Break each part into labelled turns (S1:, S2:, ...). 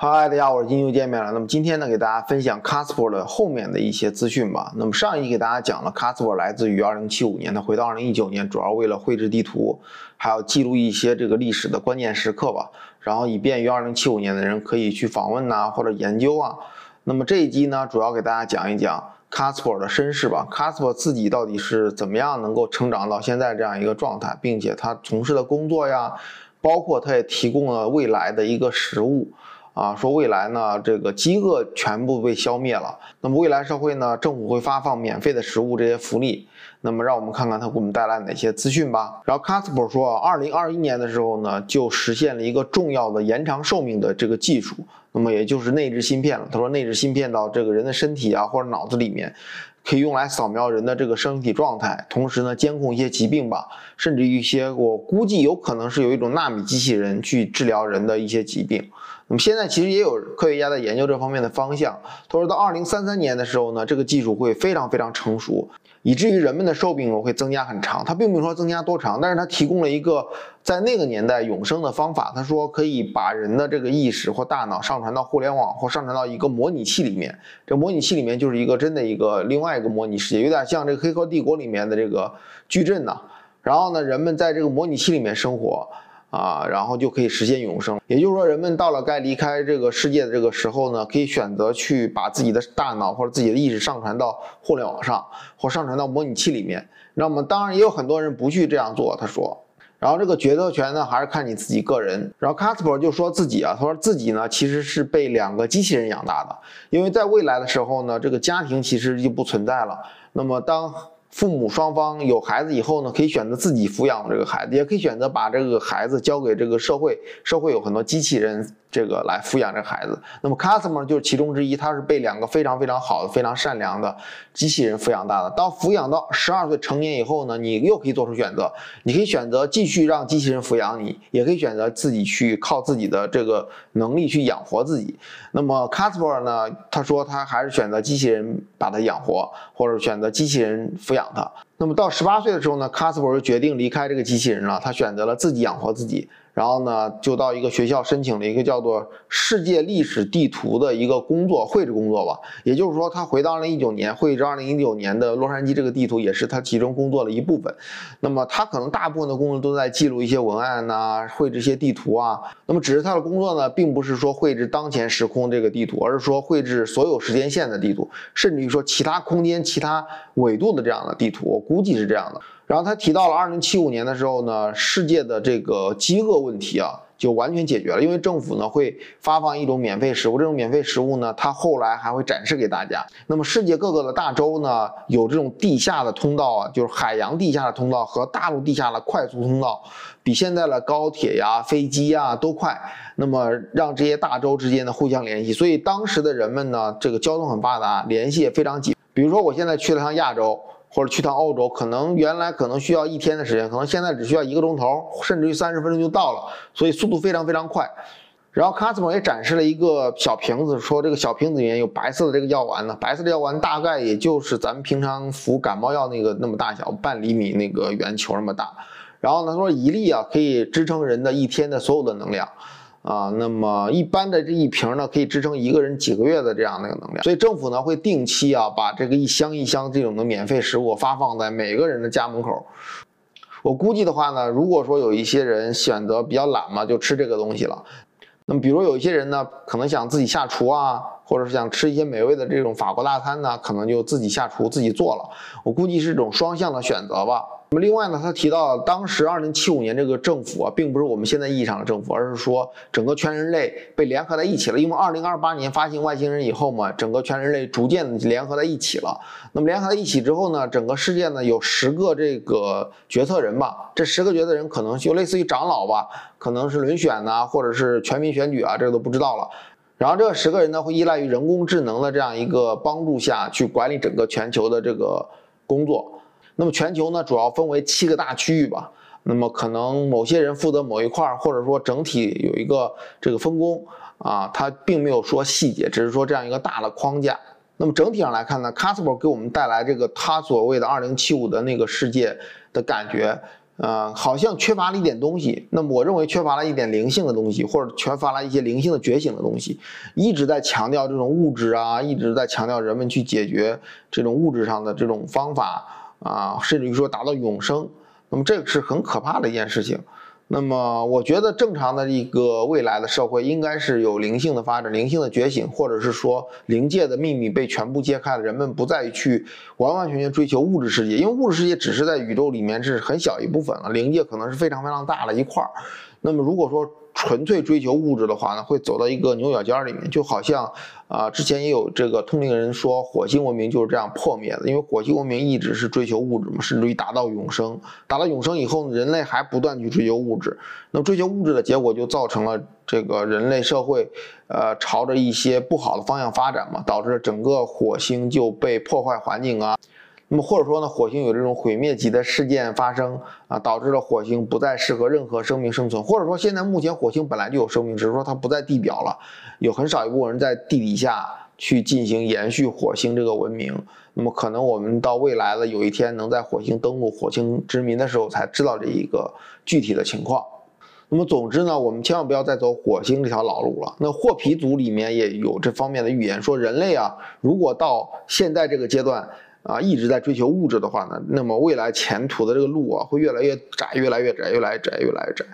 S1: 嗨，大家好，我是金又见面了。那么今天呢，给大家分享 Casper 的后面的一些资讯吧。那么上一集给大家讲了 Casper 来自于2075年，他回到2019年，主要为了绘制地图，还有记录一些这个历史的关键时刻吧。然后以便于2075年的人可以去访问呐，或者研究啊。那么这一集呢，主要给大家讲一讲 Casper 的身世吧。Casper 自己到底是怎么样能够成长到现在这样一个状态，并且他从事的工作呀，包括他也提供了未来的一个食物。啊，说未来呢，这个饥饿全部被消灭了。那么未来社会呢，政府会发放免费的食物这些福利。那么让我们看看它给我们带来哪些资讯吧。然后 Casper 说，二零二一年的时候呢，就实现了一个重要的延长寿命的这个技术。那么也就是内置芯片了。他说，内置芯片到这个人的身体啊或者脑子里面，可以用来扫描人的这个身体状态，同时呢监控一些疾病吧，甚至一些我估计有可能是有一种纳米机器人去治疗人的一些疾病。那么现在其实也有科学家在研究这方面的方向。他说到二零三三年的时候呢，这个技术会非常非常成熟，以至于人们的寿命会增加很长。他并没有说增加多长，但是他提供了一个在那个年代永生的方法。他说可以把人的这个意识或大脑上传到互联网或上传到一个模拟器里面。这模拟器里面就是一个真的一个另外一个模拟世界，有点像这个《黑客帝国》里面的这个矩阵呐。然后呢，人们在这个模拟器里面生活。啊，然后就可以实现永生。也就是说，人们到了该离开这个世界的这个时候呢，可以选择去把自己的大脑或者自己的意识上传到互联网上，或上传到模拟器里面。那么，当然也有很多人不去这样做。他说，然后这个决策权呢，还是看你自己个人。然后 Casper 就说自己啊，他说自己呢其实是被两个机器人养大的，因为在未来的时候呢，这个家庭其实就不存在了。那么当父母双方有孩子以后呢，可以选择自己抚养这个孩子，也可以选择把这个孩子交给这个社会。社会有很多机器人。这个来抚养这孩子，那么 customer 就是其中之一，他是被两个非常非常好的、非常善良的机器人抚养大的。当抚养到十二岁成年以后呢，你又可以做出选择，你可以选择继续让机器人抚养你，也可以选择自己去靠自己的这个能力去养活自己。那么 customer 呢，他说他还是选择机器人把他养活，或者选择机器人抚养他。那么到十八岁的时候呢，customer 就决定离开这个机器人了，他选择了自己养活自己。然后呢，就到一个学校申请了一个叫做世界历史地图的一个工作绘制工作吧。也就是说，他回到二零一九年绘制二零一九年的洛杉矶这个地图，也是他其中工作的一部分。那么他可能大部分的工作都在记录一些文案呐，绘制一些地图啊。那么只是他的工作呢，并不是说绘制当前时空这个地图，而是说绘制所有时间线的地图，甚至于说其他空间、其他纬度的这样的地图。我估计是这样的。然后他提到了二零七五年的时候呢，世界的这个饥饿问题啊，就完全解决了，因为政府呢会发放一种免费食物，这种免费食物呢，他后来还会展示给大家。那么世界各个的大洲呢，有这种地下的通道啊，就是海洋地下的通道和大陆地下的快速通道，比现在的高铁呀、飞机呀都快。那么让这些大洲之间的互相联系，所以当时的人们呢，这个交通很发达，联系也非常紧。比如说我现在去了趟亚洲。或者去趟欧洲，可能原来可能需要一天的时间，可能现在只需要一个钟头，甚至于三十分钟就到了，所以速度非常非常快。然后 Cosmo 也展示了一个小瓶子，说这个小瓶子里面有白色的这个药丸呢，白色的药丸大概也就是咱们平常服感冒药那个那么大小，半厘米那个圆球那么大。然后呢，说一粒啊可以支撑人的一天的所有的能量。啊，那么一般的这一瓶呢，可以支撑一个人几个月的这样的一个能量。所以政府呢会定期啊，把这个一箱一箱这种的免费食物发放在每个人的家门口。我估计的话呢，如果说有一些人选择比较懒嘛，就吃这个东西了。那么比如有一些人呢，可能想自己下厨啊，或者是想吃一些美味的这种法国大餐呢，可能就自己下厨自己做了。我估计是一种双向的选择吧。那么另外呢，他提到当时二零七五年这个政府啊，并不是我们现在意义上的政府，而是说整个全人类被联合在一起了。因为二零二八年发行外星人以后嘛，整个全人类逐渐联合在一起了。那么联合在一起之后呢，整个世界呢有十个这个决策人吧，这十个决策人可能就类似于长老吧，可能是轮选呐，或者是全民选举啊，这个都不知道了。然后这十个人呢会依赖于人工智能的这样一个帮助下去管理整个全球的这个工作。那么全球呢，主要分为七个大区域吧。那么可能某些人负责某一块，或者说整体有一个这个分工啊，它并没有说细节，只是说这样一个大的框架。那么整体上来看呢 c a s p e r 给我们带来这个他所谓的2075的那个世界的感觉呃，好像缺乏了一点东西。那么我认为缺乏了一点灵性的东西，或者缺乏了一些灵性的觉醒的东西，一直在强调这种物质啊，一直在强调人们去解决这种物质上的这种方法啊，甚至于说达到永生。那么这个是很可怕的一件事情。那么，我觉得正常的一个未来的社会应该是有灵性的发展、灵性的觉醒，或者是说灵界的秘密被全部揭开了，人们不再去完完全全追求物质世界，因为物质世界只是在宇宙里面是很小一部分了，灵界可能是非常非常大的一块儿。那么，如果说纯粹追求物质的话呢，会走到一个牛角尖里面，就好像啊，之前也有这个通灵人说，火星文明就是这样破灭的，因为火星文明一直是追求物质嘛，甚至于达到永生，达到永生以后，人类还不断去追求物质，那么追求物质的结果就造成了这个人类社会，呃，朝着一些不好的方向发展嘛，导致整个火星就被破坏环境啊。那么或者说呢，火星有这种毁灭级的事件发生啊，导致了火星不再适合任何生命生存，或者说现在目前火星本来就有生命，只是说它不在地表了，有很少一部分人在地底下去进行延续火星这个文明。那么可能我们到未来的有一天能在火星登陆、火星殖民的时候才知道这一个具体的情况。那么总之呢，我们千万不要再走火星这条老路了。那霍皮族里面也有这方面的预言，说人类啊，如果到现在这个阶段。啊，一直在追求物质的话呢，那么未来前途的这个路啊，会越来越窄，越来越窄，越来越窄，越来越窄。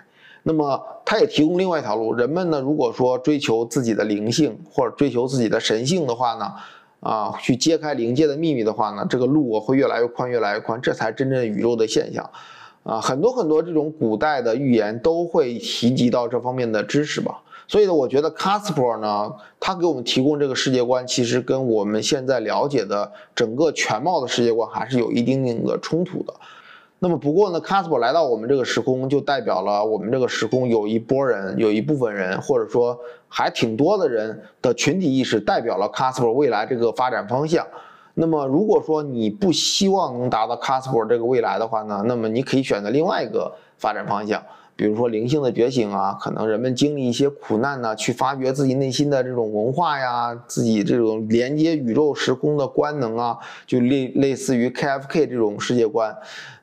S1: 那么，它也提供另外一条路，人们呢，如果说追求自己的灵性或者追求自己的神性的话呢，啊，去揭开灵界的秘密的话呢，这个路啊会越来越宽，越来越宽，这才真正宇宙的现象。啊，很多很多这种古代的预言都会提及到这方面的知识吧。所以呢，我觉得 Casper 呢，他给我们提供这个世界观，其实跟我们现在了解的整个全貌的世界观还是有一定定的冲突的。那么不过呢，Casper 来到我们这个时空，就代表了我们这个时空有一波人，有一部分人，或者说还挺多的人的群体意识，代表了 Casper 未来这个发展方向。那么如果说你不希望能达到 Casper 这个未来的话呢，那么你可以选择另外一个发展方向。比如说灵性的觉醒啊，可能人们经历一些苦难呢，去发掘自己内心的这种文化呀，自己这种连接宇宙时空的官能啊，就类类似于 KFK 这种世界观，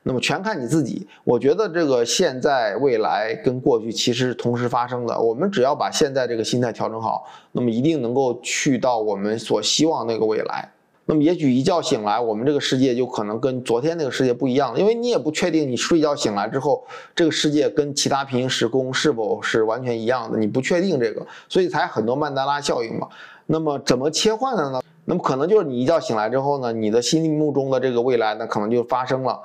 S1: 那么全看你自己。我觉得这个现在、未来跟过去其实是同时发生的，我们只要把现在这个心态调整好，那么一定能够去到我们所希望那个未来。那么也许一觉醒来，我们这个世界就可能跟昨天那个世界不一样了，因为你也不确定你睡觉醒来之后，这个世界跟其他平行时空是否是完全一样的，你不确定这个，所以才很多曼德拉效应嘛。那么怎么切换的呢？那么可能就是你一觉醒来之后呢，你的心目中的这个未来呢，可能就发生了。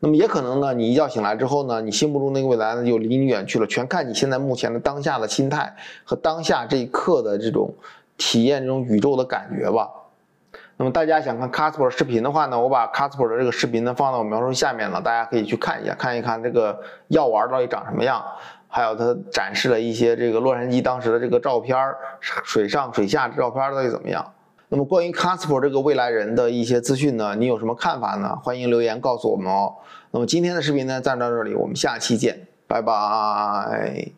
S1: 那么也可能呢，你一觉醒来之后呢，你心目中那个未来呢，就离你远去了，全看你现在目前的当下的心态和当下这一刻的这种体验这种宇宙的感觉吧。那么大家想看 Casper 视频的话呢，我把 Casper 的这个视频呢放到我描述下面了，大家可以去看一下，看一看这个药丸到底长什么样，还有它展示了一些这个洛杉矶当时的这个照片水上水下照片到底怎么样？那么关于 Casper 这个未来人的一些资讯呢，你有什么看法呢？欢迎留言告诉我们哦。那么今天的视频呢，暂到这里，我们下期见，拜拜。